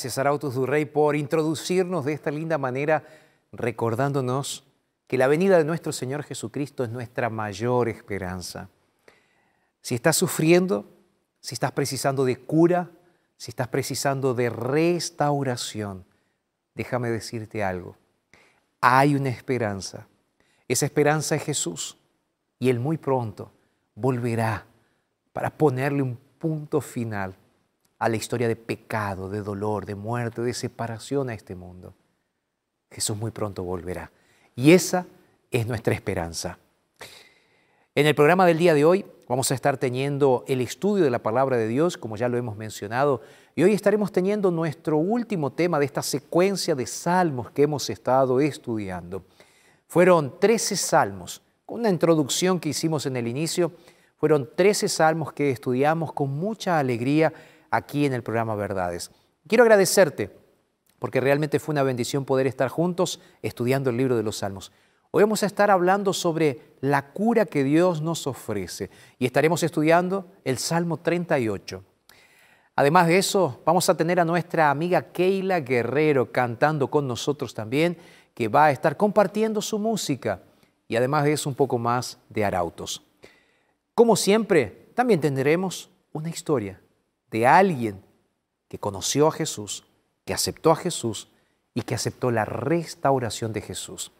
Gracias, Arautos Durrey, por introducirnos de esta linda manera, recordándonos que la venida de nuestro Señor Jesucristo es nuestra mayor esperanza. Si estás sufriendo, si estás precisando de cura, si estás precisando de restauración, déjame decirte algo. Hay una esperanza. Esa esperanza es Jesús. Y Él muy pronto volverá para ponerle un punto final a la historia de pecado, de dolor, de muerte, de separación a este mundo. Jesús muy pronto volverá. Y esa es nuestra esperanza. En el programa del día de hoy vamos a estar teniendo el estudio de la palabra de Dios, como ya lo hemos mencionado, y hoy estaremos teniendo nuestro último tema de esta secuencia de salmos que hemos estado estudiando. Fueron 13 salmos, con una introducción que hicimos en el inicio, fueron 13 salmos que estudiamos con mucha alegría aquí en el programa Verdades. Quiero agradecerte porque realmente fue una bendición poder estar juntos estudiando el libro de los Salmos. Hoy vamos a estar hablando sobre la cura que Dios nos ofrece y estaremos estudiando el Salmo 38. Además de eso, vamos a tener a nuestra amiga Keila Guerrero cantando con nosotros también, que va a estar compartiendo su música y además de eso un poco más de arautos. Como siempre, también tendremos una historia de alguien que conoció a Jesús, que aceptó a Jesús y que aceptó la restauración de Jesús.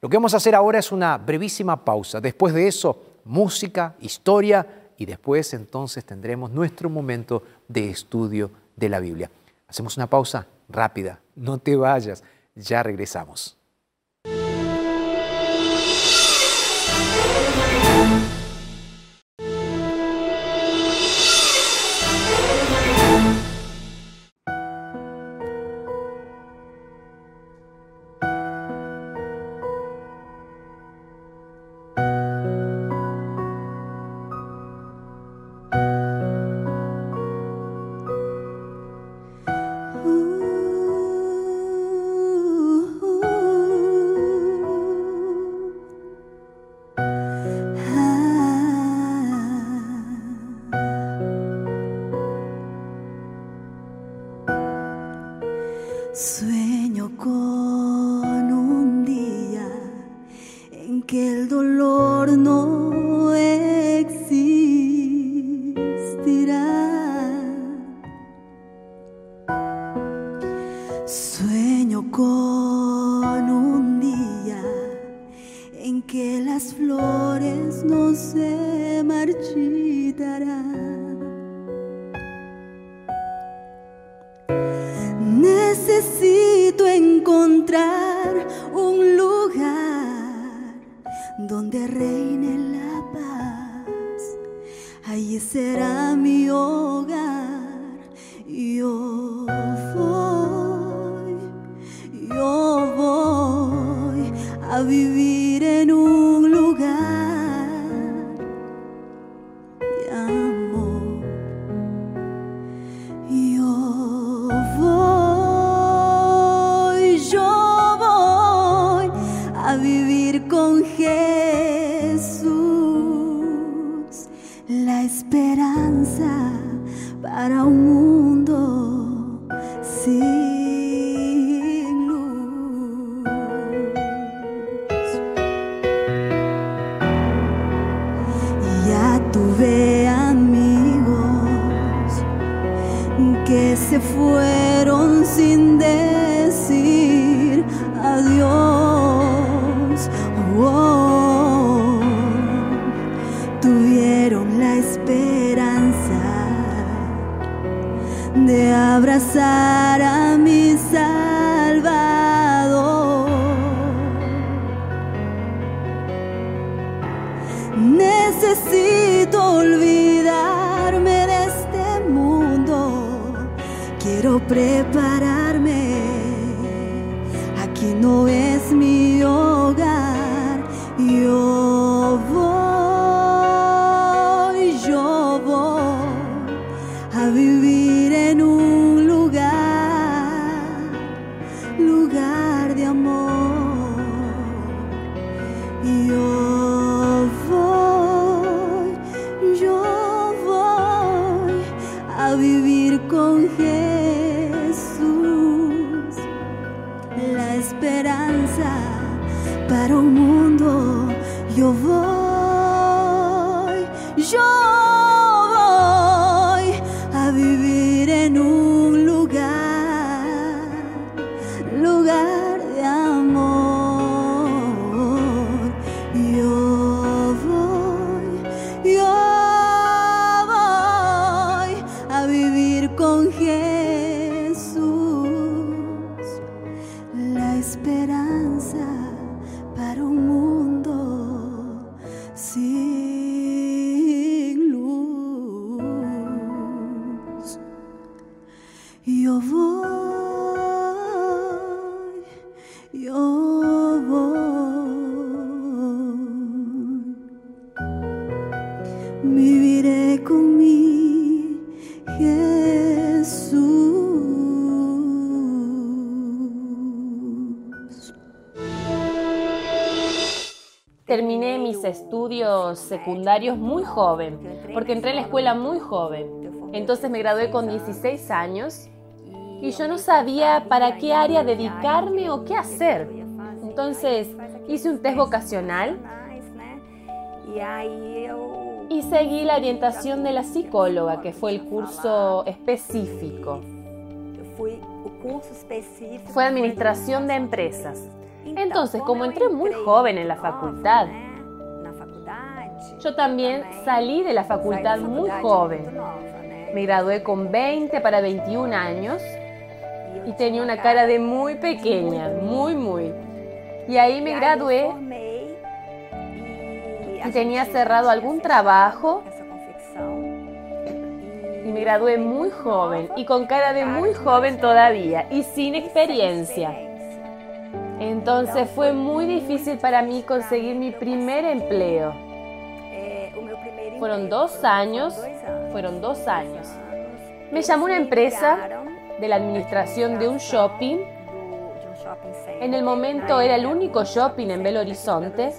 Lo que vamos a hacer ahora es una brevísima pausa. Después de eso, música, historia y después entonces tendremos nuestro momento de estudio de la Biblia. Hacemos una pausa rápida, no te vayas, ya regresamos. Sueño con un día en que las flores no se marchitarán. Necesito encontrar un lugar donde reine la paz. Allí será mi hogar. Quiero Terminé mis estudios secundarios muy joven, porque entré a la escuela muy joven. Entonces me gradué con 16 años y yo no sabía para qué área dedicarme o qué hacer. Entonces hice un test vocacional eu y seguí la orientación de la psicóloga, que fue el curso específico. Fue administración de empresas. Entonces, como entré muy joven en la facultad, yo también salí de la facultad muy joven. Me gradué con 20 para 21 años y tenía una cara de muy pequeña, muy, muy. Y ahí me gradué y tenía cerrado algún trabajo y me gradué muy joven y con cara de muy joven todavía y sin experiencia. Entonces fue muy difícil para mí conseguir mi primer empleo. Fueron dos años, fueron dos años. Me llamó una empresa de la administración de un shopping. En el momento era el único shopping en Belo Horizonte.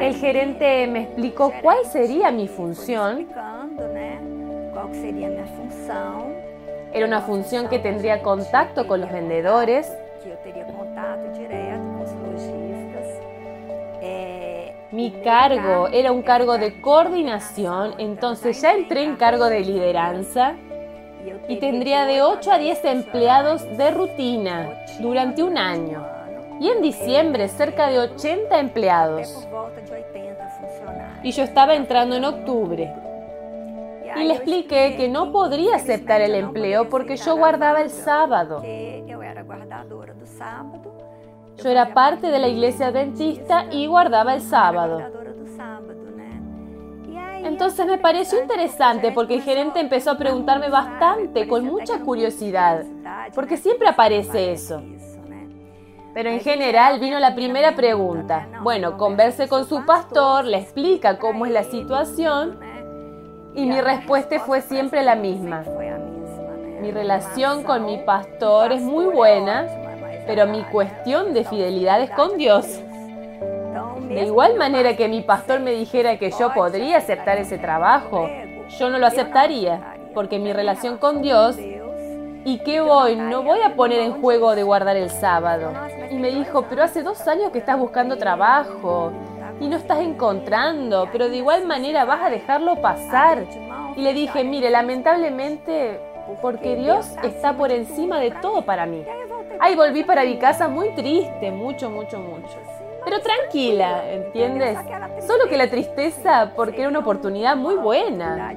El gerente me explicó cuál sería mi función. Era una función que tendría contacto con los vendedores, Mi cargo era un cargo de coordinación, entonces ya entré en cargo de lideranza y tendría de 8 a 10 empleados de rutina durante un año. Y en diciembre cerca de 80 até empleados. por volta de 80 funcionários. y yo estaba entrando en octubre. Y le expliqué que no podría aceptar el empleo porque yo guardaba el sábado. Yo era parte de la iglesia adventista y guardaba el sábado. Entonces me pareció interesante porque el gerente empezó a preguntarme bastante, con mucha curiosidad, porque siempre aparece eso. Pero en general vino la primera pregunta. Bueno, converse con su pastor, le explica cómo es la situación y mi respuesta fue siempre la misma. Mi relación con mi pastor es muy buena, pero mi cuestión de fidelidad es con Dios. De igual manera que mi pastor me dijera que yo podría aceptar ese trabajo, yo no lo aceptaría, porque mi relación con Dios y que voy, no voy a poner en juego de guardar el sábado. Y me dijo, pero hace dos años que estás buscando trabajo y no estás encontrando, pero de igual manera vas a dejarlo pasar. Y le dije, mire, lamentablemente, porque Dios está por encima de todo para mí. Ahí volví para mi casa muy triste, mucho, mucho, mucho. Pero tranquila, ¿entiendes? Solo que la tristeza porque era una oportunidad muy buena.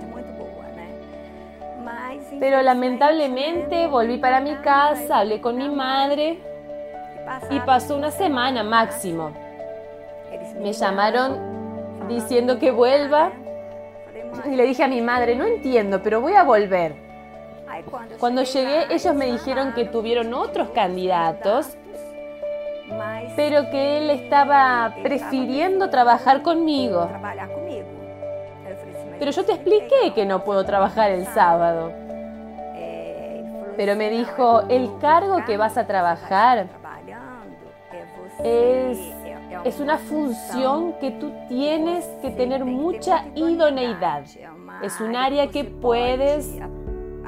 Pero lamentablemente volví para mi casa, hablé con mi madre y pasó una semana máximo. Me llamaron diciendo que vuelva y le dije a mi madre, no entiendo, pero voy a volver. Cuando llegué, ellos me dijeron que tuvieron otros candidatos, pero que él estaba prefiriendo trabajar conmigo. Pero yo te expliqué que no puedo trabajar el sábado. Pero me dijo, el cargo que vas a trabajar es, es una función que tú tienes que tener mucha idoneidad. Es un área que puedes,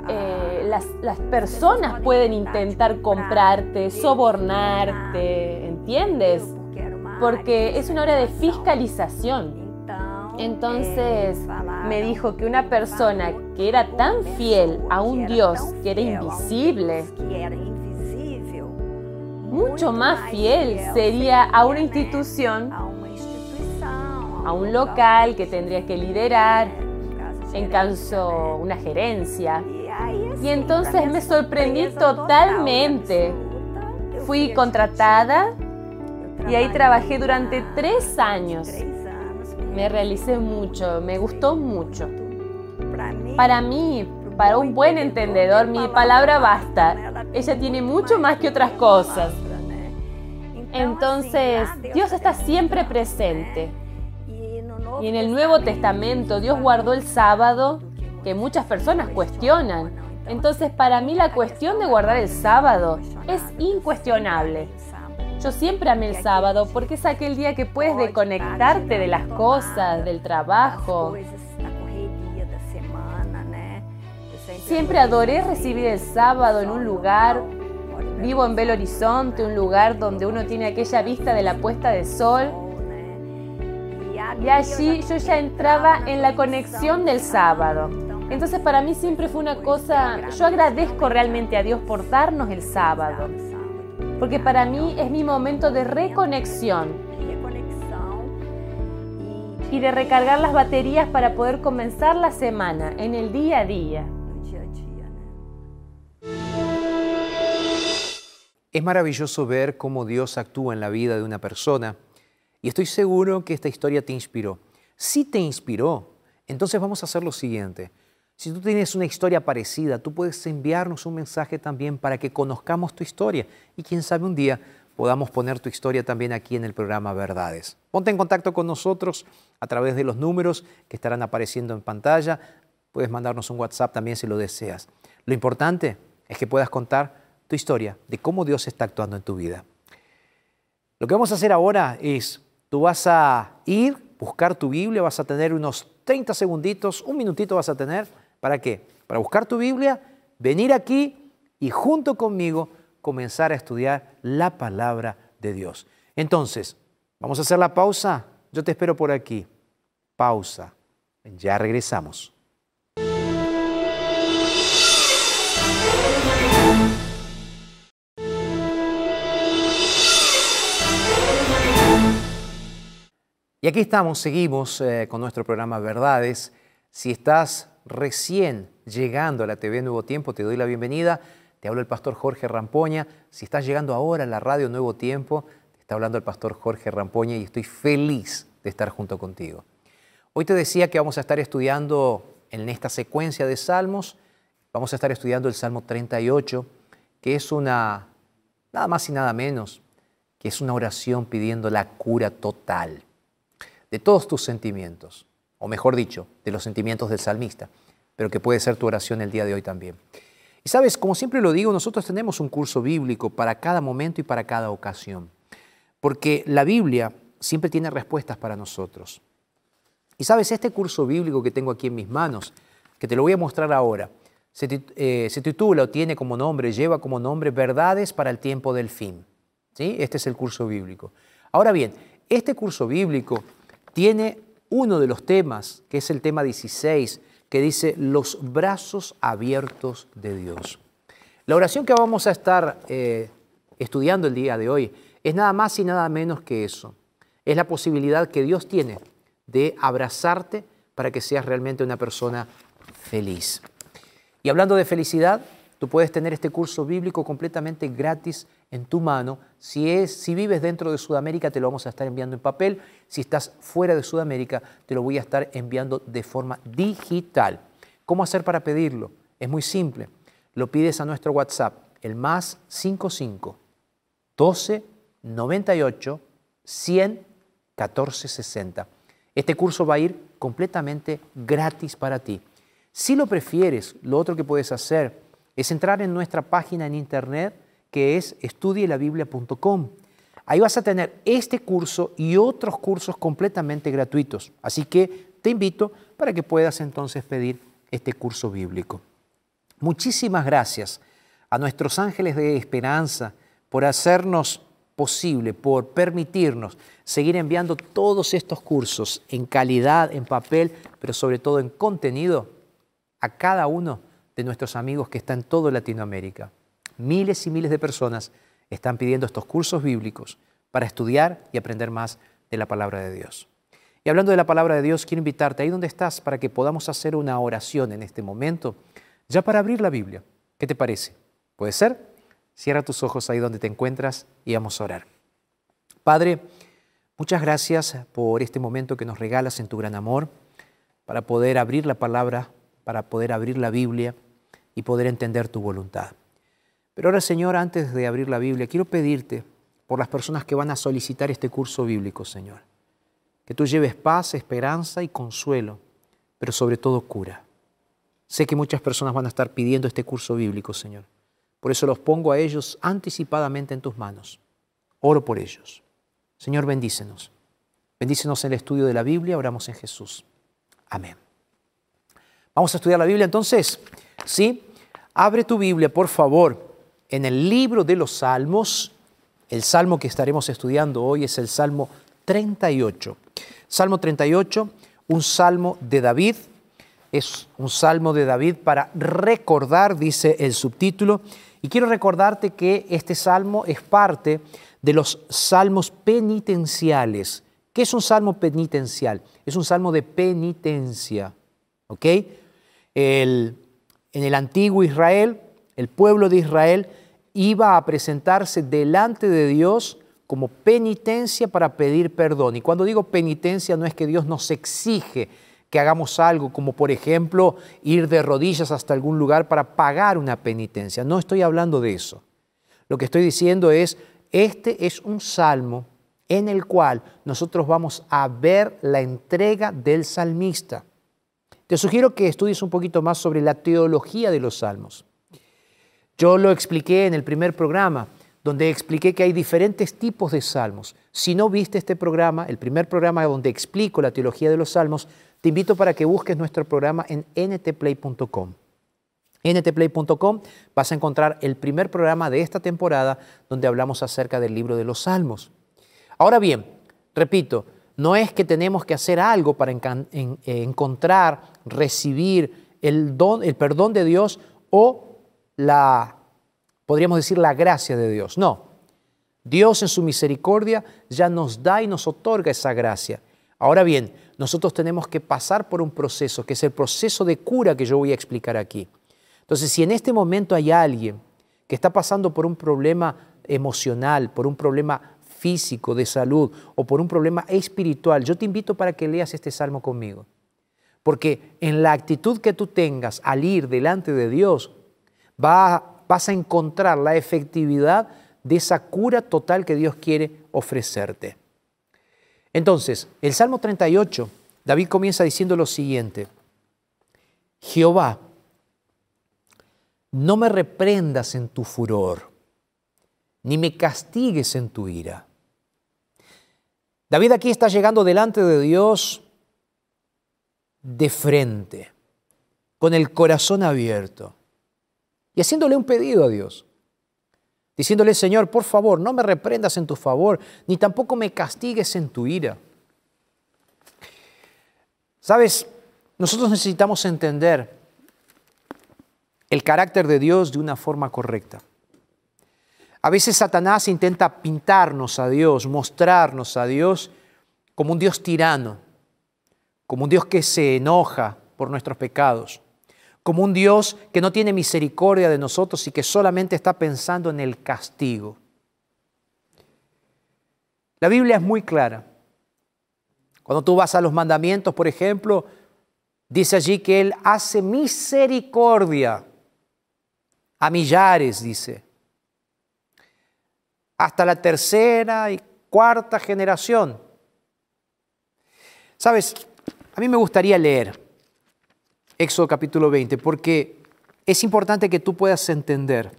eh, las, las personas pueden intentar comprarte, sobornarte, ¿entiendes? Porque es una área de fiscalización. Entonces me dijo que una persona que era tan fiel a un Dios que era invisible, mucho más fiel sería a una institución, a un local que tendría que liderar, en caso una gerencia. Y entonces me sorprendí totalmente. Fui contratada y ahí trabajé durante tres años. Me realicé mucho, me gustó mucho. Para mí, para un buen entendedor, mi palabra basta. Ella tiene mucho más que otras cosas. Entonces, Dios está siempre presente. Y en el Nuevo Testamento Dios guardó el sábado que muchas personas cuestionan. Entonces, para mí la cuestión de guardar el sábado es incuestionable. Yo siempre amé el sábado porque es aquel día que puedes desconectarte de las cosas, del trabajo. Siempre adoré recibir el sábado en un lugar. Vivo en Belo Horizonte, un lugar donde uno tiene aquella vista de la puesta de sol. Y allí yo ya entraba en la conexión del sábado. Entonces para mí siempre fue una cosa, yo agradezco realmente a Dios por darnos el sábado porque para mí es mi momento de reconexión y de recargar las baterías para poder comenzar la semana en el día a día. Es maravilloso ver cómo Dios actúa en la vida de una persona y estoy seguro que esta historia te inspiró. Si te inspiró, entonces vamos a hacer lo siguiente. Si tú tienes una historia parecida, tú puedes enviarnos un mensaje también para que conozcamos tu historia y quién sabe un día podamos poner tu historia también aquí en el programa Verdades. Ponte en contacto con nosotros a través de los números que estarán apareciendo en pantalla. Puedes mandarnos un WhatsApp también si lo deseas. Lo importante es que puedas contar tu historia de cómo Dios está actuando en tu vida. Lo que vamos a hacer ahora es, tú vas a ir, buscar tu Biblia, vas a tener unos 30 segunditos, un minutito vas a tener ¿Para qué? Para buscar tu Biblia, venir aquí y junto conmigo comenzar a estudiar la palabra de Dios. Entonces, vamos a hacer la pausa. Yo te espero por aquí. Pausa. Ya regresamos. Y aquí estamos, seguimos eh, con nuestro programa Verdades. Si estás recién llegando a la TV Nuevo Tiempo, te doy la bienvenida. Te hablo el pastor Jorge Rampoña. Si estás llegando ahora a la radio Nuevo Tiempo, te está hablando el pastor Jorge Rampoña y estoy feliz de estar junto contigo. Hoy te decía que vamos a estar estudiando en esta secuencia de salmos, vamos a estar estudiando el Salmo 38, que es una, nada más y nada menos, que es una oración pidiendo la cura total de todos tus sentimientos, o mejor dicho, de los sentimientos del salmista, pero que puede ser tu oración el día de hoy también. Y sabes, como siempre lo digo, nosotros tenemos un curso bíblico para cada momento y para cada ocasión, porque la Biblia siempre tiene respuestas para nosotros. Y sabes, este curso bíblico que tengo aquí en mis manos, que te lo voy a mostrar ahora, se, eh, titula o tiene como nombre, lleva como nombre Verdades para el tiempo del fin. ¿Sí? Este es el curso bíblico. Ahora bien, este curso bíblico tiene uno de los temas, que es el tema 16, que dice los brazos abiertos de Dios. La oración que vamos a estar eh, estudiando el día de hoy es nada más y nada menos que eso. Es la posibilidad que Dios tiene de abrazarte para que seas realmente una persona feliz. Y hablando de felicidad, tú puedes tener este curso bíblico completamente gratis en tu mano. Si, es, si vives dentro de Sudamérica, te lo vamos a estar enviando en papel. Si estás fuera de Sudamérica, te lo voy a estar enviando de forma digital. ¿Cómo hacer para pedirlo? Es muy simple. Lo pides a nuestro WhatsApp, el más 55 12 98 100 14 60. Este curso va a ir completamente gratis para ti. Si lo prefieres, lo otro que puedes hacer es entrar en nuestra página en internet que es estudielabiblia.com. Ahí vas a tener este curso y otros cursos completamente gratuitos. Así que te invito para que puedas entonces pedir este curso bíblico. Muchísimas gracias a nuestros ángeles de esperanza por hacernos posible, por permitirnos seguir enviando todos estos cursos en calidad, en papel, pero sobre todo en contenido a cada uno de nuestros amigos que están en toda Latinoamérica. Miles y miles de personas están pidiendo estos cursos bíblicos para estudiar y aprender más de la palabra de Dios. Y hablando de la palabra de Dios, quiero invitarte ahí donde estás para que podamos hacer una oración en este momento, ya para abrir la Biblia. ¿Qué te parece? ¿Puede ser? Cierra tus ojos ahí donde te encuentras y vamos a orar. Padre, muchas gracias por este momento que nos regalas en tu gran amor para poder abrir la palabra, para poder abrir la Biblia y poder entender tu voluntad. Pero ahora, Señor, antes de abrir la Biblia, quiero pedirte por las personas que van a solicitar este curso bíblico, Señor. Que tú lleves paz, esperanza y consuelo, pero sobre todo cura. Sé que muchas personas van a estar pidiendo este curso bíblico, Señor. Por eso los pongo a ellos anticipadamente en tus manos. Oro por ellos. Señor, bendícenos. Bendícenos en el estudio de la Biblia, oramos en Jesús. Amén. Vamos a estudiar la Biblia entonces. ¿Sí? Abre tu Biblia, por favor, en el libro de los Salmos, el salmo que estaremos estudiando hoy es el Salmo 38. Salmo 38, un salmo de David, es un salmo de David para recordar, dice el subtítulo, y quiero recordarte que este salmo es parte de los salmos penitenciales. ¿Qué es un salmo penitencial? Es un salmo de penitencia. ¿Ok? En el antiguo Israel, el pueblo de Israel iba a presentarse delante de Dios como penitencia para pedir perdón. Y cuando digo penitencia no es que Dios nos exige que hagamos algo, como por ejemplo ir de rodillas hasta algún lugar para pagar una penitencia. No estoy hablando de eso. Lo que estoy diciendo es, este es un salmo en el cual nosotros vamos a ver la entrega del salmista. Te sugiero que estudies un poquito más sobre la teología de los salmos. Yo lo expliqué en el primer programa, donde expliqué que hay diferentes tipos de salmos. Si no viste este programa, el primer programa donde explico la teología de los salmos, te invito para que busques nuestro programa en ntplay.com. ntplay.com vas a encontrar el primer programa de esta temporada donde hablamos acerca del libro de los salmos. Ahora bien, repito, no es que tenemos que hacer algo para eh, encontrar, recibir el, don, el perdón de Dios o la, podríamos decir, la gracia de Dios. No, Dios en su misericordia ya nos da y nos otorga esa gracia. Ahora bien, nosotros tenemos que pasar por un proceso, que es el proceso de cura que yo voy a explicar aquí. Entonces, si en este momento hay alguien que está pasando por un problema emocional, por un problema físico de salud o por un problema espiritual, yo te invito para que leas este salmo conmigo. Porque en la actitud que tú tengas al ir delante de Dios, vas a encontrar la efectividad de esa cura total que Dios quiere ofrecerte. Entonces, el Salmo 38, David comienza diciendo lo siguiente, Jehová, no me reprendas en tu furor, ni me castigues en tu ira. David aquí está llegando delante de Dios de frente, con el corazón abierto y haciéndole un pedido a Dios, diciéndole, Señor, por favor, no me reprendas en tu favor, ni tampoco me castigues en tu ira. Sabes, nosotros necesitamos entender el carácter de Dios de una forma correcta. A veces Satanás intenta pintarnos a Dios, mostrarnos a Dios como un Dios tirano, como un Dios que se enoja por nuestros pecados, como un Dios que no tiene misericordia de nosotros y que solamente está pensando en el castigo. La Biblia es muy clara. Cuando tú vas a los mandamientos, por ejemplo, dice allí que Él hace misericordia a millares, dice, hasta la tercera y cuarta generación. Sabes, a mí me gustaría leer Éxodo capítulo 20 porque es importante que tú puedas entender.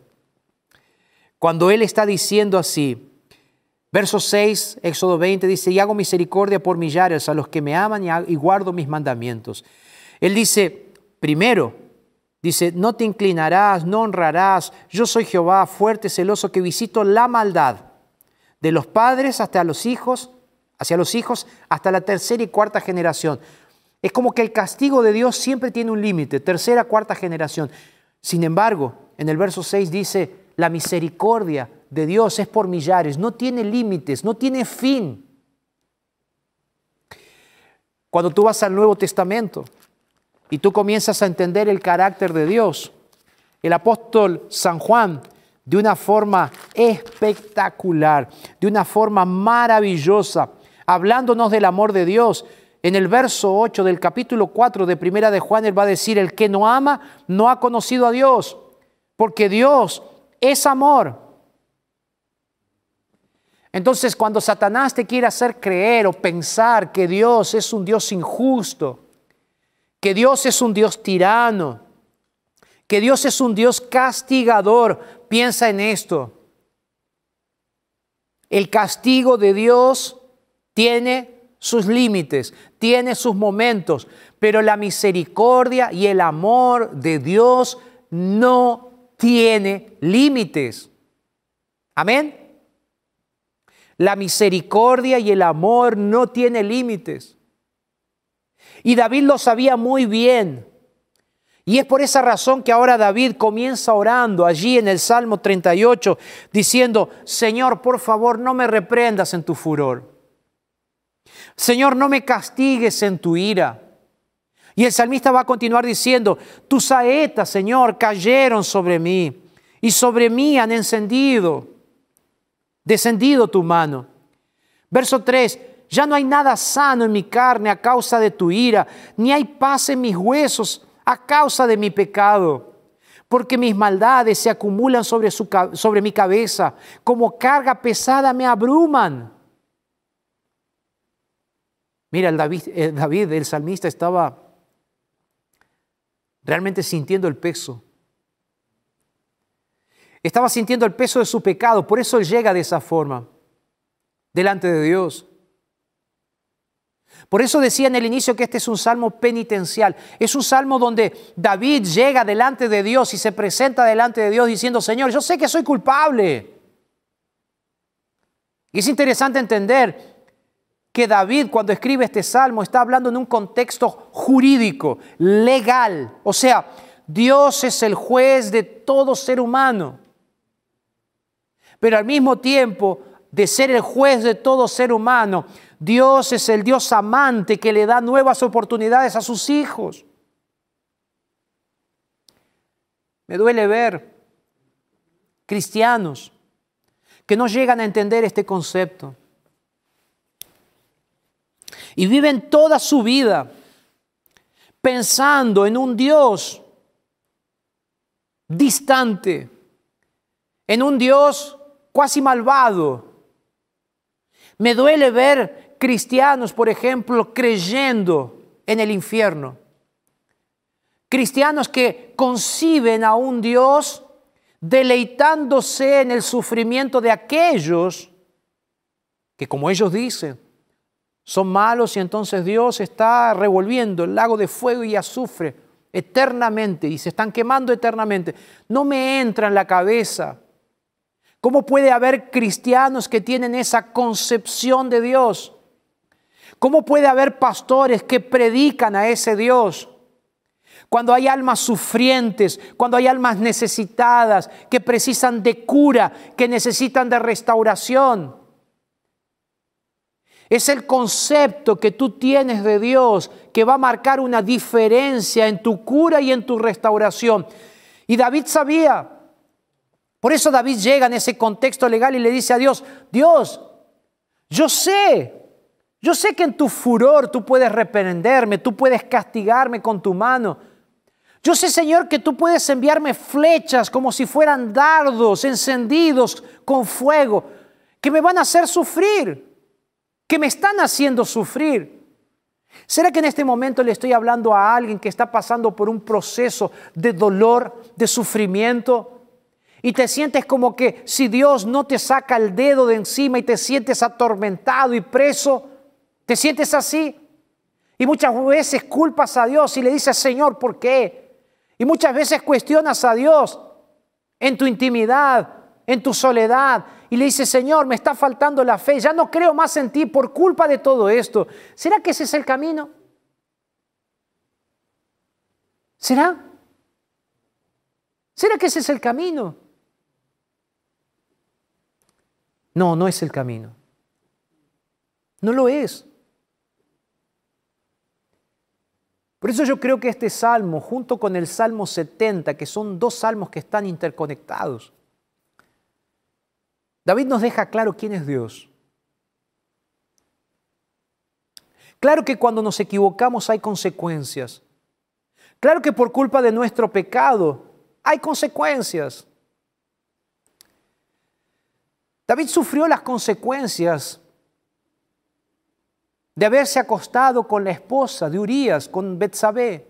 Cuando Él está diciendo así, verso 6, Éxodo 20 dice, y hago misericordia por millares a los que me aman y guardo mis mandamientos. Él dice, primero, dice, no te inclinarás, no honrarás, yo soy Jehová, fuerte, celoso, que visito la maldad de los padres hasta los hijos, hacia los hijos, hasta la tercera y cuarta generación. Es como que el castigo de Dios siempre tiene un límite, tercera, cuarta generación. Sin embargo, en el verso 6 dice, la misericordia de Dios es por millares, no tiene límites, no tiene fin. Cuando tú vas al Nuevo Testamento y tú comienzas a entender el carácter de Dios, el apóstol San Juan, de una forma espectacular, de una forma maravillosa, hablándonos del amor de Dios, en el verso 8 del capítulo 4 de Primera de Juan, él va a decir, el que no ama no ha conocido a Dios, porque Dios es amor. Entonces, cuando Satanás te quiere hacer creer o pensar que Dios es un Dios injusto, que Dios es un Dios tirano, que Dios es un Dios castigador, piensa en esto. El castigo de Dios tiene sus límites, tiene sus momentos, pero la misericordia y el amor de Dios no tiene límites. Amén. La misericordia y el amor no tiene límites. Y David lo sabía muy bien. Y es por esa razón que ahora David comienza orando allí en el Salmo 38, diciendo, Señor, por favor, no me reprendas en tu furor. Señor, no me castigues en tu ira. Y el salmista va a continuar diciendo, tus saetas, Señor, cayeron sobre mí y sobre mí han encendido, descendido tu mano. Verso 3, ya no hay nada sano en mi carne a causa de tu ira, ni hay paz en mis huesos a causa de mi pecado. Porque mis maldades se acumulan sobre, su, sobre mi cabeza, como carga pesada me abruman. Mira, el David, el David, el salmista, estaba realmente sintiendo el peso. Estaba sintiendo el peso de su pecado, por eso él llega de esa forma, delante de Dios. Por eso decía en el inicio que este es un salmo penitencial. Es un salmo donde David llega delante de Dios y se presenta delante de Dios diciendo, Señor, yo sé que soy culpable. Y es interesante entender que David cuando escribe este salmo está hablando en un contexto jurídico, legal. O sea, Dios es el juez de todo ser humano. Pero al mismo tiempo de ser el juez de todo ser humano, Dios es el Dios amante que le da nuevas oportunidades a sus hijos. Me duele ver cristianos que no llegan a entender este concepto y viven toda su vida pensando en un Dios distante, en un Dios cuasi malvado. Me duele ver cristianos, por ejemplo, creyendo en el infierno. Cristianos que conciben a un Dios deleitándose en el sufrimiento de aquellos que, como ellos dicen, son malos y entonces Dios está revolviendo el lago de fuego y azufre eternamente y se están quemando eternamente. No me entra en la cabeza. ¿Cómo puede haber cristianos que tienen esa concepción de Dios? ¿Cómo puede haber pastores que predican a ese Dios? Cuando hay almas sufrientes, cuando hay almas necesitadas, que precisan de cura, que necesitan de restauración. Es el concepto que tú tienes de Dios que va a marcar una diferencia en tu cura y en tu restauración. Y David sabía. Por eso David llega en ese contexto legal y le dice a Dios, Dios, yo sé, yo sé que en tu furor tú puedes reprenderme, tú puedes castigarme con tu mano. Yo sé, Señor, que tú puedes enviarme flechas como si fueran dardos encendidos con fuego, que me van a hacer sufrir que me están haciendo sufrir. ¿Será que en este momento le estoy hablando a alguien que está pasando por un proceso de dolor, de sufrimiento? Y te sientes como que si Dios no te saca el dedo de encima y te sientes atormentado y preso, ¿te sientes así? Y muchas veces culpas a Dios y le dices, Señor, ¿por qué? Y muchas veces cuestionas a Dios en tu intimidad, en tu soledad, y le dice, Señor, me está faltando la fe, ya no creo más en ti por culpa de todo esto. ¿Será que ese es el camino? ¿Será? ¿Será que ese es el camino? No, no es el camino. No lo es. Por eso yo creo que este salmo, junto con el Salmo 70, que son dos salmos que están interconectados, David nos deja claro quién es Dios. Claro que cuando nos equivocamos hay consecuencias. Claro que por culpa de nuestro pecado hay consecuencias. David sufrió las consecuencias de haberse acostado con la esposa de Urías, con Betsabé.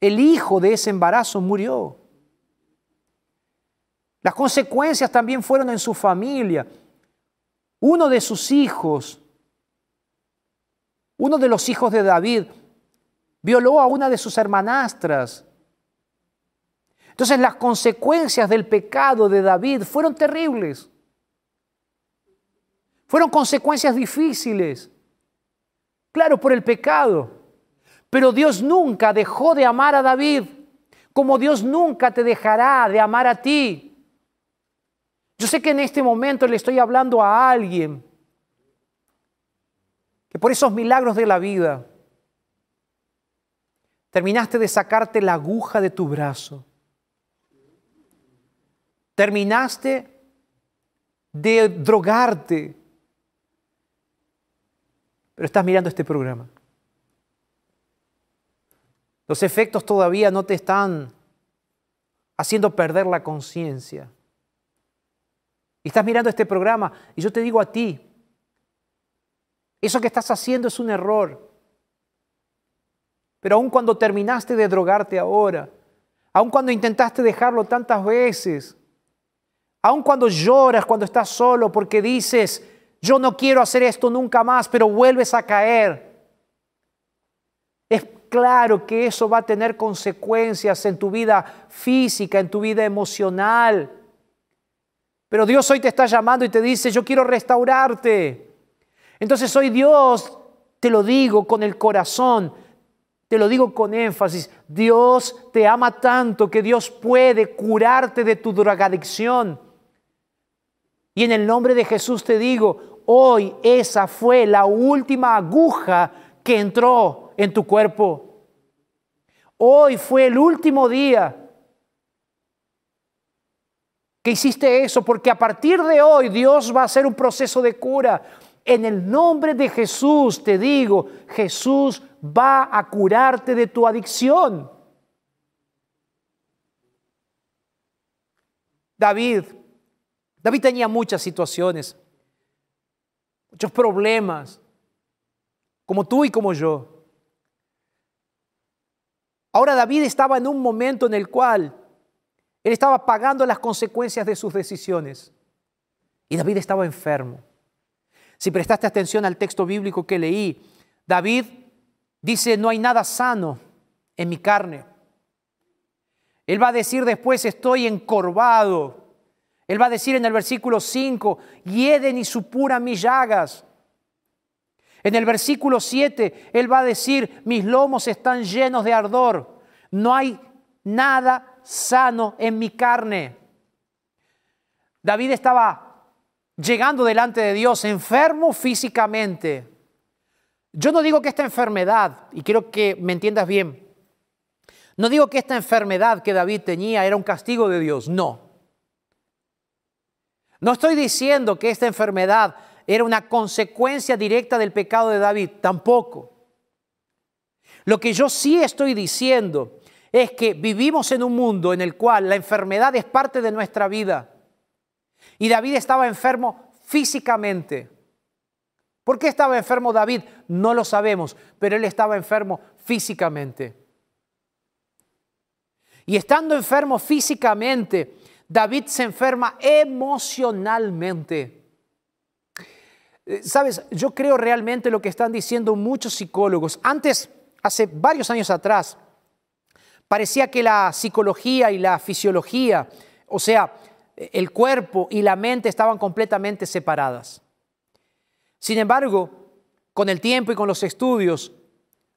El hijo de ese embarazo murió. Las consecuencias también fueron en su familia. Uno de sus hijos, uno de los hijos de David, violó a una de sus hermanastras. Entonces las consecuencias del pecado de David fueron terribles. Fueron consecuencias difíciles. Claro, por el pecado. Pero Dios nunca dejó de amar a David, como Dios nunca te dejará de amar a ti. Yo sé que en este momento le estoy hablando a alguien que por esos milagros de la vida terminaste de sacarte la aguja de tu brazo. Terminaste de drogarte. Pero estás mirando este programa. Los efectos todavía no te están haciendo perder la conciencia. Y estás mirando este programa y yo te digo a ti, eso que estás haciendo es un error. Pero aun cuando terminaste de drogarte ahora, aun cuando intentaste dejarlo tantas veces, aun cuando lloras cuando estás solo porque dices, yo no quiero hacer esto nunca más, pero vuelves a caer, es claro que eso va a tener consecuencias en tu vida física, en tu vida emocional. Pero Dios hoy te está llamando y te dice, yo quiero restaurarte. Entonces hoy Dios, te lo digo con el corazón, te lo digo con énfasis, Dios te ama tanto que Dios puede curarte de tu drogadicción. Y en el nombre de Jesús te digo, hoy esa fue la última aguja que entró en tu cuerpo. Hoy fue el último día que hiciste eso, porque a partir de hoy Dios va a hacer un proceso de cura. En el nombre de Jesús te digo, Jesús va a curarte de tu adicción. David, David tenía muchas situaciones, muchos problemas, como tú y como yo. Ahora David estaba en un momento en el cual él estaba pagando las consecuencias de sus decisiones. Y David estaba enfermo. Si prestaste atención al texto bíblico que leí, David dice, no hay nada sano en mi carne. Él va a decir después, estoy encorvado. Él va a decir en el versículo 5, hieden y supuran mis llagas. En el versículo 7, Él va a decir, mis lomos están llenos de ardor. No hay nada sano en mi carne. David estaba llegando delante de Dios enfermo físicamente. Yo no digo que esta enfermedad, y quiero que me entiendas bien, no digo que esta enfermedad que David tenía era un castigo de Dios, no. No estoy diciendo que esta enfermedad era una consecuencia directa del pecado de David, tampoco. Lo que yo sí estoy diciendo es que vivimos en un mundo en el cual la enfermedad es parte de nuestra vida. Y David estaba enfermo físicamente. ¿Por qué estaba enfermo David? No lo sabemos, pero él estaba enfermo físicamente. Y estando enfermo físicamente, David se enferma emocionalmente. Eh, Sabes, yo creo realmente lo que están diciendo muchos psicólogos. Antes, hace varios años atrás, parecía que la psicología y la fisiología, o sea, el cuerpo y la mente estaban completamente separadas. Sin embargo, con el tiempo y con los estudios,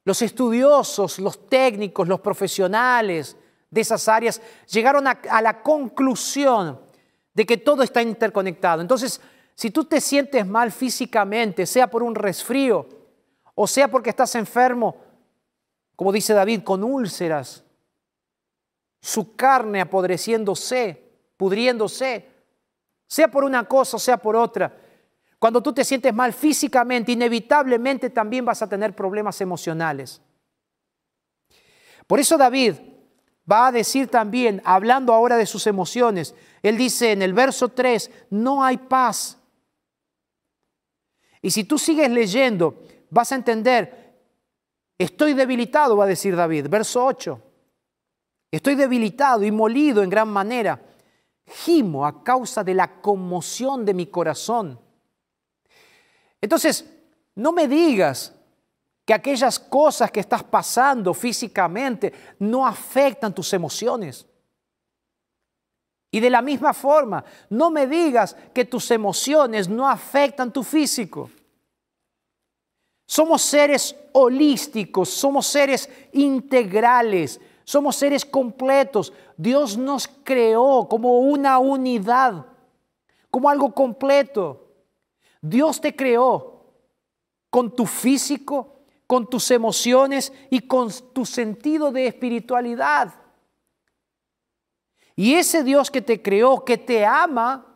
los estudiosos, los técnicos, los profesionales, de esas áreas llegaron a, la conclusión de que todo está interconectado. Entonces, si tú te sientes mal físicamente, sea por un resfrío o sea porque estás enfermo, como dice David, con úlceras, su carne apodreciéndose, pudriéndose, sea por una cosa o sea por otra. Cuando tú te sientes mal físicamente, inevitablemente también vas a tener problemas emocionales. Por eso David va a decir también, hablando ahora de sus emociones, él dice en el verso 3, no hay paz. Y si tú sigues leyendo, vas a entender, estoy debilitado, va a decir David, verso 8, estoy debilitado y molido en gran manera, gimo a causa de la conmoción de mi corazón. Entonces, no me digas que aquellas cosas que estás pasando físicamente no afectan tus emociones. Y de la misma forma, no me digas que tus emociones no afectan tu físico. Somos seres holísticos, somos seres integrales, somos seres completos. Dios nos creó como una unidad, como algo completo. Dios te creó con tu físico, con tus emociones y con tu sentido de espiritualidad. Y ese Dios que te creó, que te ama,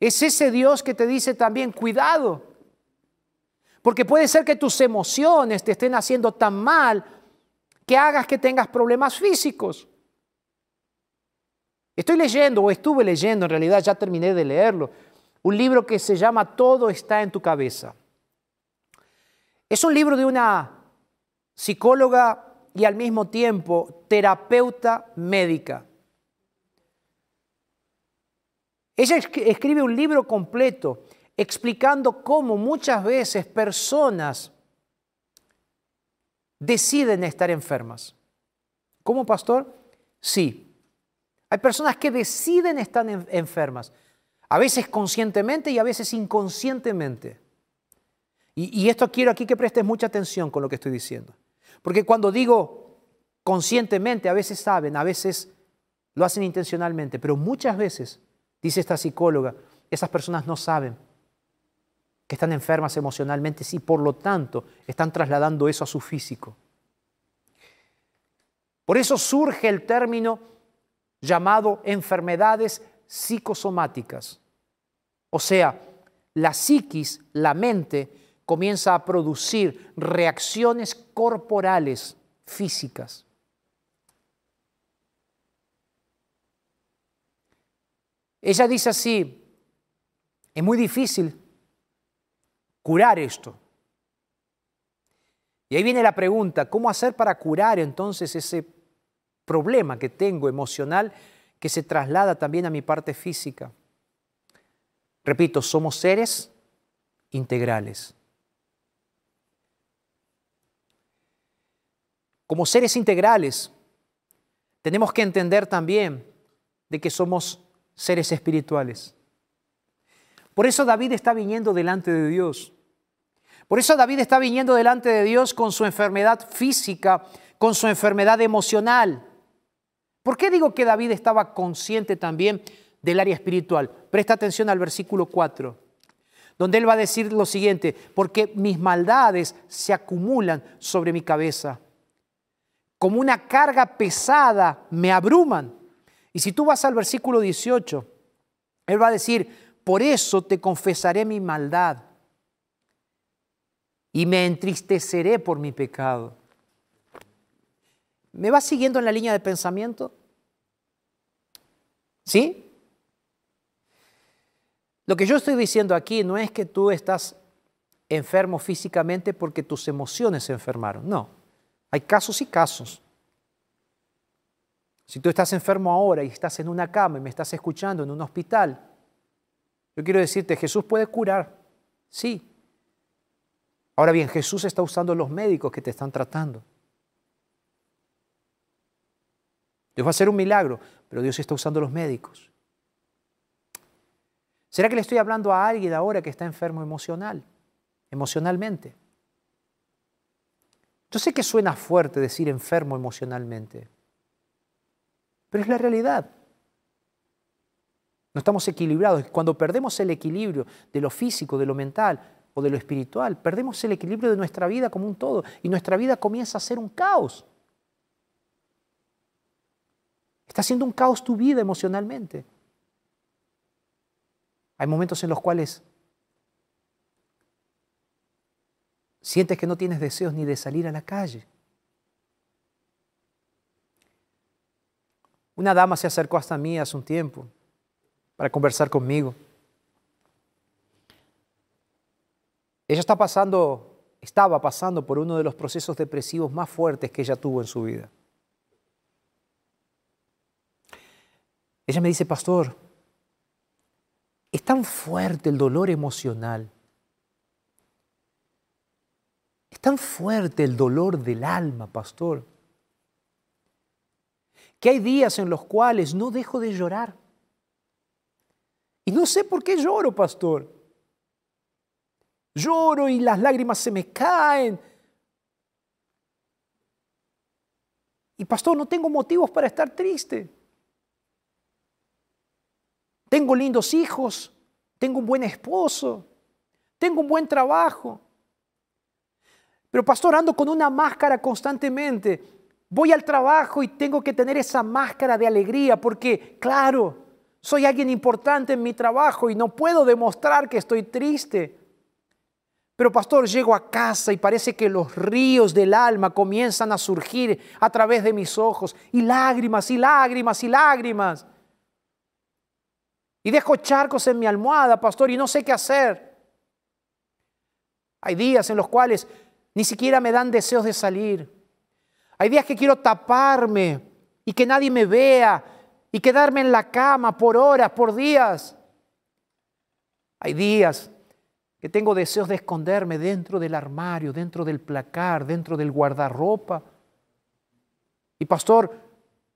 es ese Dios que te dice también, cuidado. Porque puede ser que tus emociones te estén haciendo tan mal que hagas que tengas problemas físicos. Estoy leyendo, o estuve leyendo, en realidad ya terminé de leerlo, un libro que se llama Todo está en tu cabeza. Es un libro de una psicóloga y al mismo tiempo terapeuta médica. Ella escribe un libro completo explicando cómo muchas veces personas deciden estar enfermas. ¿Cómo, pastor? Sí. Hay personas que deciden estar enfermas, a veces conscientemente y a veces inconscientemente. Y, esto quiero aquí que prestes mucha atención con lo que estoy diciendo. Porque cuando digo conscientemente, a veces saben, a veces lo hacen intencionalmente, pero muchas veces, dice esta psicóloga, esas personas no saben. que están enfermas emocionalmente y por lo tanto están trasladando eso a su físico. Por eso surge el término llamado enfermedades psicosomáticas. O sea, la psiquis, la mente, comienza a producir reacciones corporales, físicas. Ella dice así, es muy difícil curar esto. Y ahí viene la pregunta, ¿cómo hacer para curar entonces ese problema que tengo emocional que se traslada también a mi parte física? Repito, somos seres integrales. Como seres integrales, tenemos que entender también de que somos seres espirituales. Por eso David está viniendo delante de Dios. Por eso David está viniendo delante de Dios con su enfermedad física, con su enfermedad emocional. ¿Por qué digo que David estaba consciente también del área espiritual? Presta atención al versículo 4, donde él va a decir lo siguiente, porque mis maldades se acumulan sobre mi cabeza como una carga pesada, me abruman. Y si tú vas al versículo 18, Él va a decir, por eso te confesaré mi maldad y me entristeceré por mi pecado. ¿Me vas siguiendo en la línea de pensamiento? ¿Sí? Lo que yo estoy diciendo aquí no es que tú estás enfermo físicamente porque tus emociones se enfermaron, no. Hay casos y casos. Si tú estás enfermo ahora y estás en una cama y me estás escuchando en un hospital, yo quiero decirte, Jesús puede curar, sí. Ahora bien, Jesús está usando los médicos que te están tratando. Dios va a hacer un milagro, pero Dios está usando los médicos. ¿Será que le estoy hablando a alguien ahora que está enfermo emocional, emocionalmente? Yo sé que suena fuerte decir enfermo emocionalmente, pero es la realidad. No estamos equilibrados. Cuando perdemos el equilibrio de lo físico, de lo mental o de lo espiritual, perdemos el equilibrio de nuestra vida como un todo y nuestra vida comienza a ser un caos. Está siendo un caos tu vida emocionalmente. Hay momentos en los cuales Sientes que no tienes deseos ni de salir a la calle. Una dama se acercó hasta mí hace un tiempo para conversar conmigo. Ella está pasando, estaba pasando por uno de los procesos depresivos más fuertes que ella tuvo en su vida. Ella me dice, pastor, es tan fuerte el dolor emocional es tan fuerte el dolor del alma, pastor, que hay días en los cuales no dejo de llorar. Y no sé por qué lloro, pastor. Lloro y las lágrimas se me caen. Y pastor, no tengo motivos para estar triste. Tengo lindos hijos, tengo un buen esposo, tengo un buen trabajo. Pero pastor, ando con una máscara constantemente. Voy al trabajo y tengo que tener esa máscara de alegría porque, claro, soy alguien importante en mi trabajo y no puedo demostrar que estoy triste. Pero pastor, llego a casa y parece que los ríos del alma comienzan a surgir a través de mis ojos y lágrimas y lágrimas y lágrimas. Y dejo charcos en mi almohada, pastor, y no sé qué hacer. Hay días en los cuales ni siquiera me dan deseos de salir. Hay días que quiero taparme y que nadie me vea y quedarme en la cama por horas, por días. Hay días que tengo deseos de esconderme dentro del armario, dentro del placar, dentro del guardarropa. Y pastor,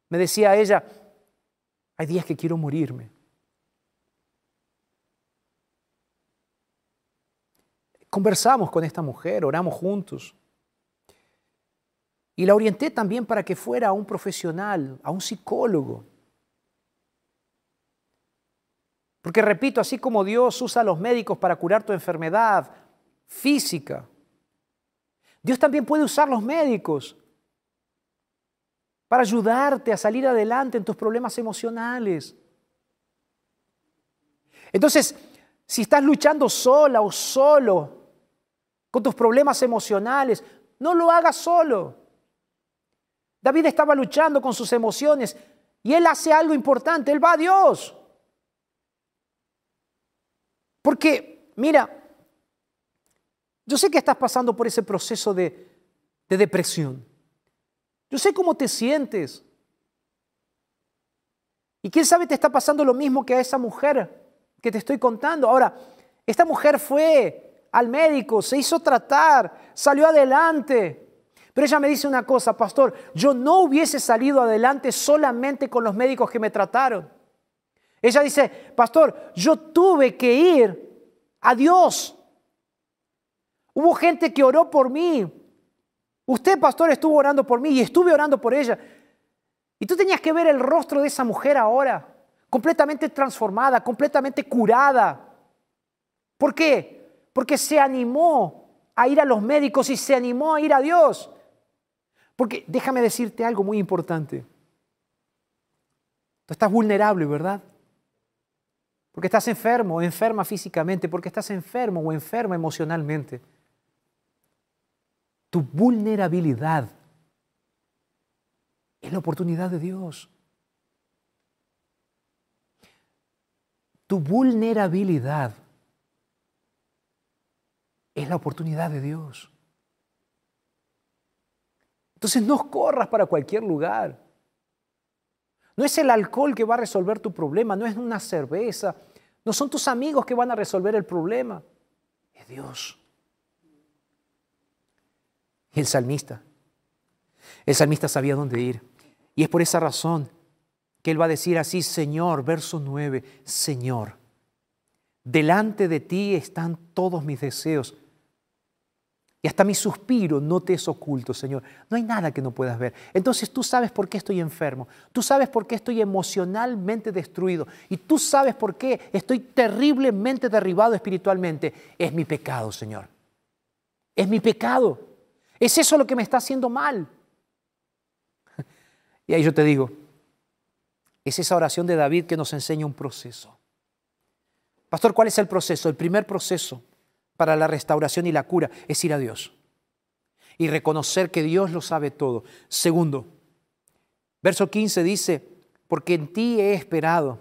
me decía ella, hay días que quiero morirme. Conversamos con esta mujer, oramos juntos. Y la orienté también para que fuera a un profesional, a un psicólogo. Porque repito, así como Dios usa a los médicos para curar tu enfermedad física, Dios también puede usar los médicos para ayudarte a salir adelante en tus problemas emocionales. Entonces, si estás luchando sola o solo con tus problemas emocionales, no lo hagas solo. David estaba luchando con sus emociones y él hace algo importante, él va a Dios. Porque, mira, yo sé que estás pasando por ese proceso de, de depresión. Yo sé cómo te sientes. Y quién sabe te está pasando lo mismo que a esa mujer que te estoy contando. Ahora, esta mujer fue al médico, se hizo tratar, salió adelante. Pero ella me dice una cosa, pastor, yo no hubiese salido adelante solamente con los médicos que me trataron. Ella dice, pastor, yo tuve que ir a Dios. Hubo gente que oró por mí. Usted, pastor, estuvo orando por mí y estuve orando por ella. Y tú tenías que ver el rostro de esa mujer ahora, completamente transformada, completamente curada. ¿Por qué? Porque se animó a ir a los médicos y se animó a ir a Dios. Porque déjame decirte algo muy importante. Tú estás vulnerable, ¿verdad? Porque estás enfermo o enferma físicamente, porque estás enfermo o enferma emocionalmente. Tu vulnerabilidad es la oportunidad de Dios. Tu vulnerabilidad es la oportunidad de Dios. Entonces no corras para cualquier lugar. No es el alcohol que va a resolver tu problema, no es una cerveza, no son tus amigos que van a resolver el problema, es Dios. El salmista, el salmista sabía dónde ir. Y es por esa razón que él va a decir así, Señor, verso 9, Señor, delante de ti están todos mis deseos y hasta mi suspiro no te es oculto, Señor. No hay nada que no puedas ver. Entonces tú sabes por qué estoy enfermo. Tú sabes por qué estoy emocionalmente destruido. Y tú sabes por qué estoy terriblemente derribado espiritualmente. Es mi pecado, Señor. Es mi pecado. Es eso lo que me está haciendo mal. Y ahí yo te digo, es esa oración de David que nos enseña un proceso. Pastor, ¿cuál es el proceso? El primer proceso para la restauración y la cura es ir a Dios y reconocer que Dios lo sabe todo. Segundo, verso 15 dice, porque en ti he esperado.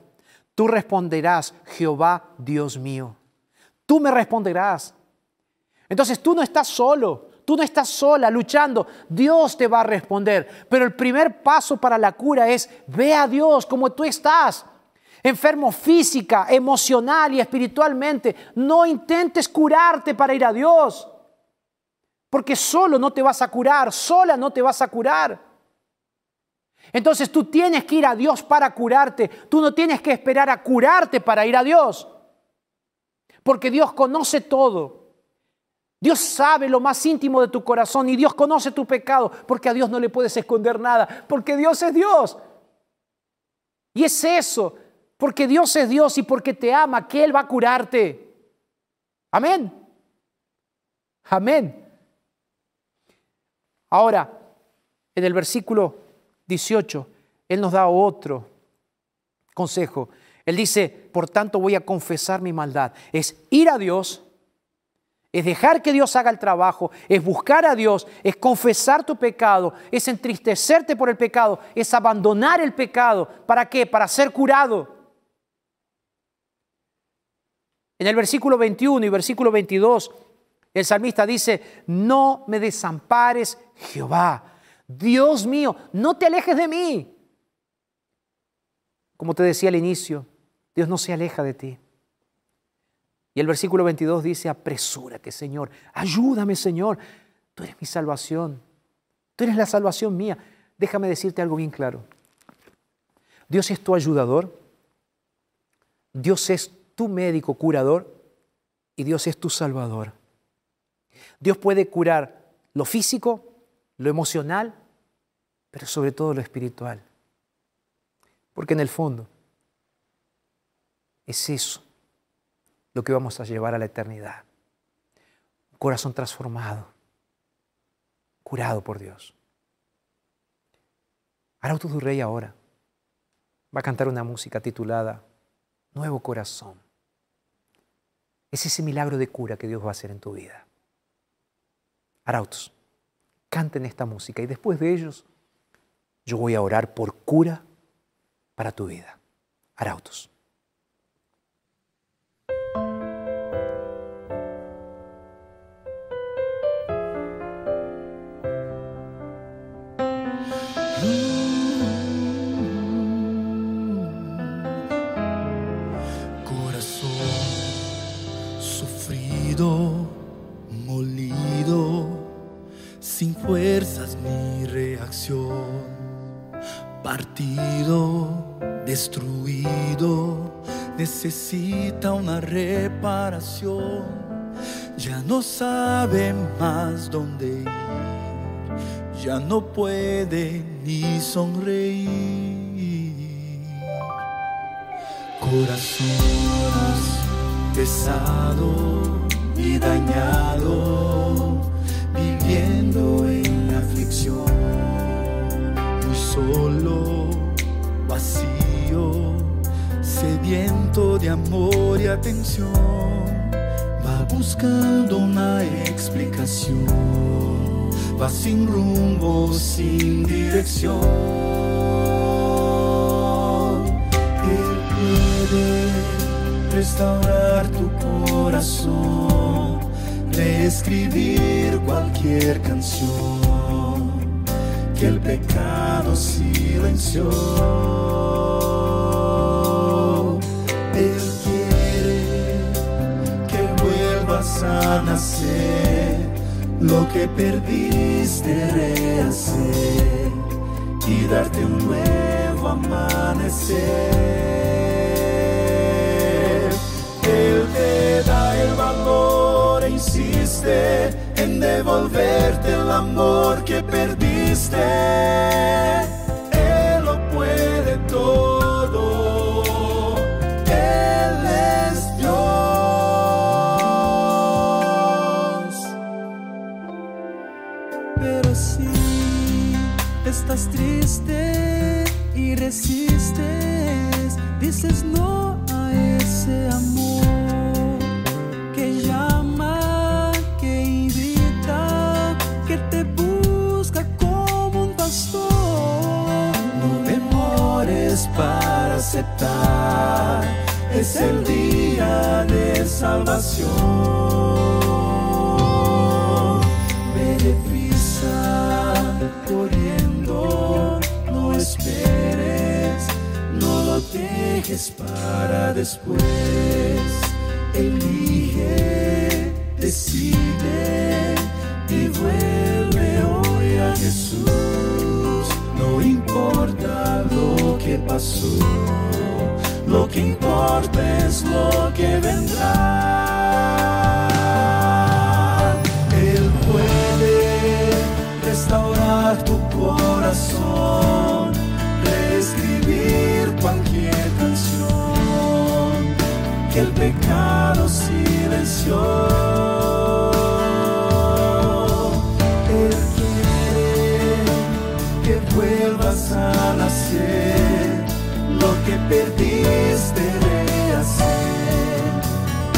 Tú responderás, Jehová Dios mío. Tú me responderás. Entonces tú no estás solo, tú no estás sola luchando. Dios te va a responder. Pero el primer paso para la cura es, ve a Dios como tú estás enfermo física, emocional y espiritualmente, no intentes curarte para ir a Dios. Porque solo no te vas a curar, sola no te vas a curar. Entonces tú tienes que ir a Dios para curarte. Tú no tienes que esperar a curarte para ir a Dios. Porque Dios conoce todo. Dios sabe lo más íntimo de tu corazón y Dios conoce tu pecado. Porque a Dios no le puedes esconder nada. Porque Dios es Dios. Y es eso porque Dios es Dios y porque te ama, que Él va a curarte. Amén. Amén. Ahora, en el versículo 18, Él nos da otro consejo. Él dice, por tanto voy a confesar mi maldad. Es ir a Dios, es dejar que Dios haga el trabajo, es buscar a Dios, es confesar tu pecado, es entristecerte por el pecado, es abandonar el pecado. ¿Para qué? Para ser curado. En el versículo 21 y versículo 22, el salmista dice, no me desampares, Jehová. Dios mío, no te alejes de mí. Como te decía al inicio, Dios no se aleja de ti. Y el versículo 22 dice, apresúrate, Señor, ayúdame, Señor. Tú eres mi salvación. Tú eres la salvación mía. Déjame decirte algo bien claro. Dios es tu ayudador. Dios es tu médico curador y Dios es tu salvador. Dios puede curar lo físico, lo emocional, pero sobre todo lo espiritual. Porque en el fondo Es eso lo que vamos a llevar a la eternidad. Un corazón transformado, curado por Dios. Arauto Rey ahora va a cantar una música titulada Nuevo Corazón. Es ese milagro de cura que Dios va a hacer en tu vida. Arautos, canten esta música y después de ellos yo voy a orar por cura para tu vida. Arautos. Necesita una reparación, ya no sabe más dónde ir, ya no puede ni sonreír. Corazón pesado y dañado, viviendo en aflicción, muy solo, vacío, sediento de amor y atención, va buscando una explicación, va sin rumbo, sin dirección. Él puede restaurar tu corazón, reescribir cualquier canción que el pecado silenció. Nacer, lo que perdiste rehacer y darte un nuevo amanecer. Él te da el valor e insiste en devolverte el amor que perdiste. Es el día de salvación. Ve deprisa, corriendo, no esperes, no lo dejes para después. Elige, decide y vuelve hoy a Jesús. No importa que pasó, lo que importa es lo que vendrá. Él puede restaurar tu corazón, reescribir cualquier canción que el pecado silenció. Él quiere que vuelvas a nacer, perdiste rehacer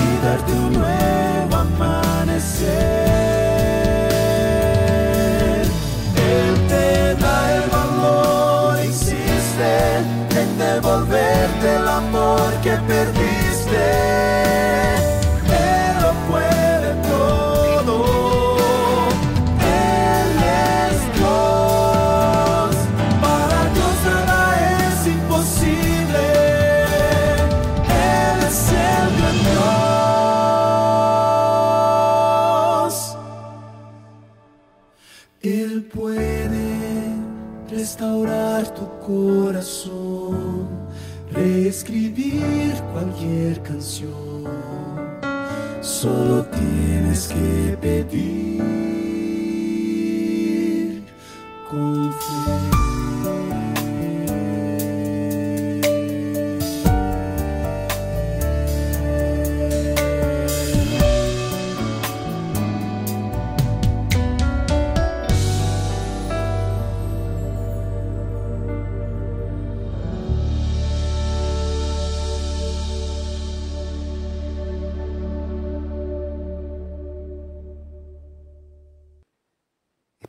y darte un nuevo amanecer. Él te da el valor, insiste en devolverte el amor que perdiste.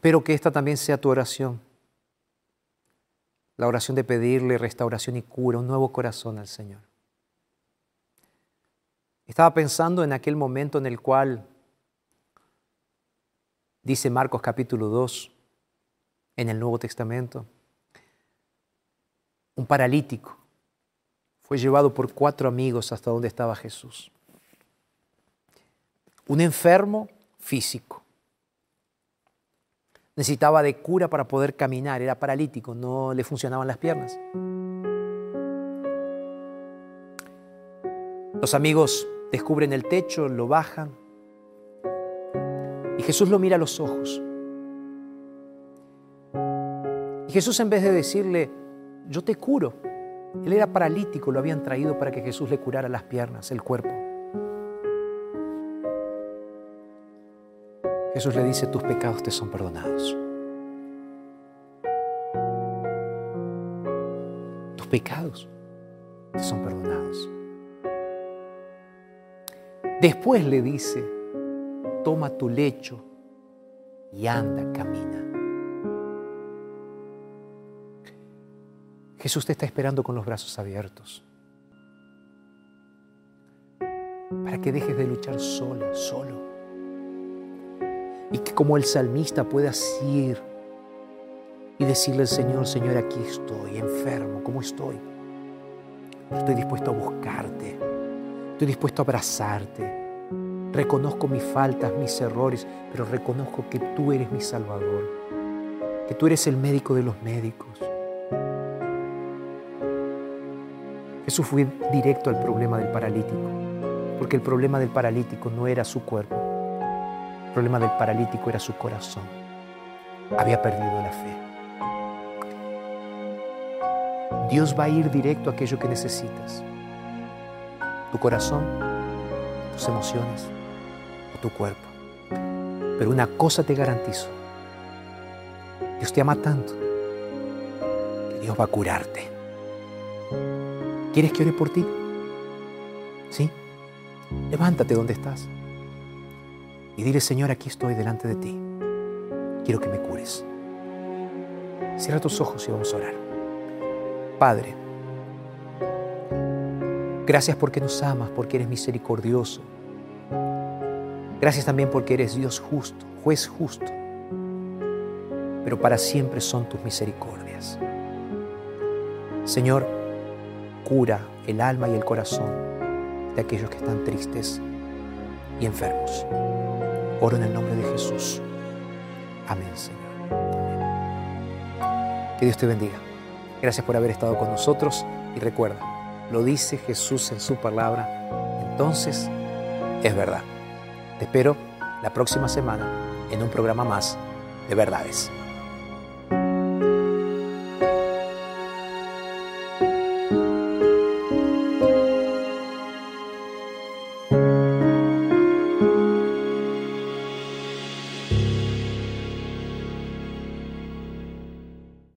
Espero que esta también sea tu oración. La oración de pedirle restauración y cura, un nuevo corazón al Señor. Estaba pensando en aquel momento en el cual, dice Marcos capítulo 2, en el Nuevo Testamento, un paralítico fue llevado por cuatro amigos hasta donde estaba Jesús. Un enfermo físico. Necesitaba de cura para poder caminar, era paralítico, no le funcionaban las piernas. Los amigos descubren el techo, lo bajan y Jesús lo mira a los ojos. Y Jesús en vez de decirle, yo te curo, él era paralítico, lo habían traído para que Jesús le curara las piernas, el cuerpo. Jesús le dice, tus pecados te son perdonados. Tus pecados te son perdonados. Después le dice, toma tu lecho y anda, camina. Jesús te está esperando con los brazos abiertos para que dejes de luchar sola, solo. Y que como el salmista puedas ir y decirle al Señor, Señor, aquí estoy, enfermo, ¿cómo estoy? Estoy dispuesto a buscarte, estoy dispuesto a abrazarte. Reconozco mis faltas, mis errores, pero reconozco que tú eres mi Salvador, que tú eres el médico de los médicos Jesús fue directo al problema del paralítico, porque el problema del paralítico no era su cuerpo, problema del paralítico era su corazón. Había perdido la fe. Dios va a ir directo a aquello que necesitas. Tu corazón, tus emociones o tu cuerpo. Pero una cosa te garantizo. Dios te ama tanto que Dios va a curarte. ¿Quieres que ore por ti? ¿Sí? Levántate donde estás y dile, Señor, aquí estoy delante de ti. Quiero que me cures. Cierra tus ojos y vamos a orar. Padre, gracias porque nos amas, porque eres misericordioso. Gracias también porque eres Dios justo, juez justo. Pero para siempre son tus misericordias. Señor, cura el alma y el corazón de aquellos que están tristes y enfermos. Oro en el nombre de Jesús. Amén, Señor. Que Dios te bendiga. Gracias por haber estado con nosotros y recuerda, lo dice Jesús en su palabra, entonces es verdad. Te espero la próxima semana en un programa más de verdades.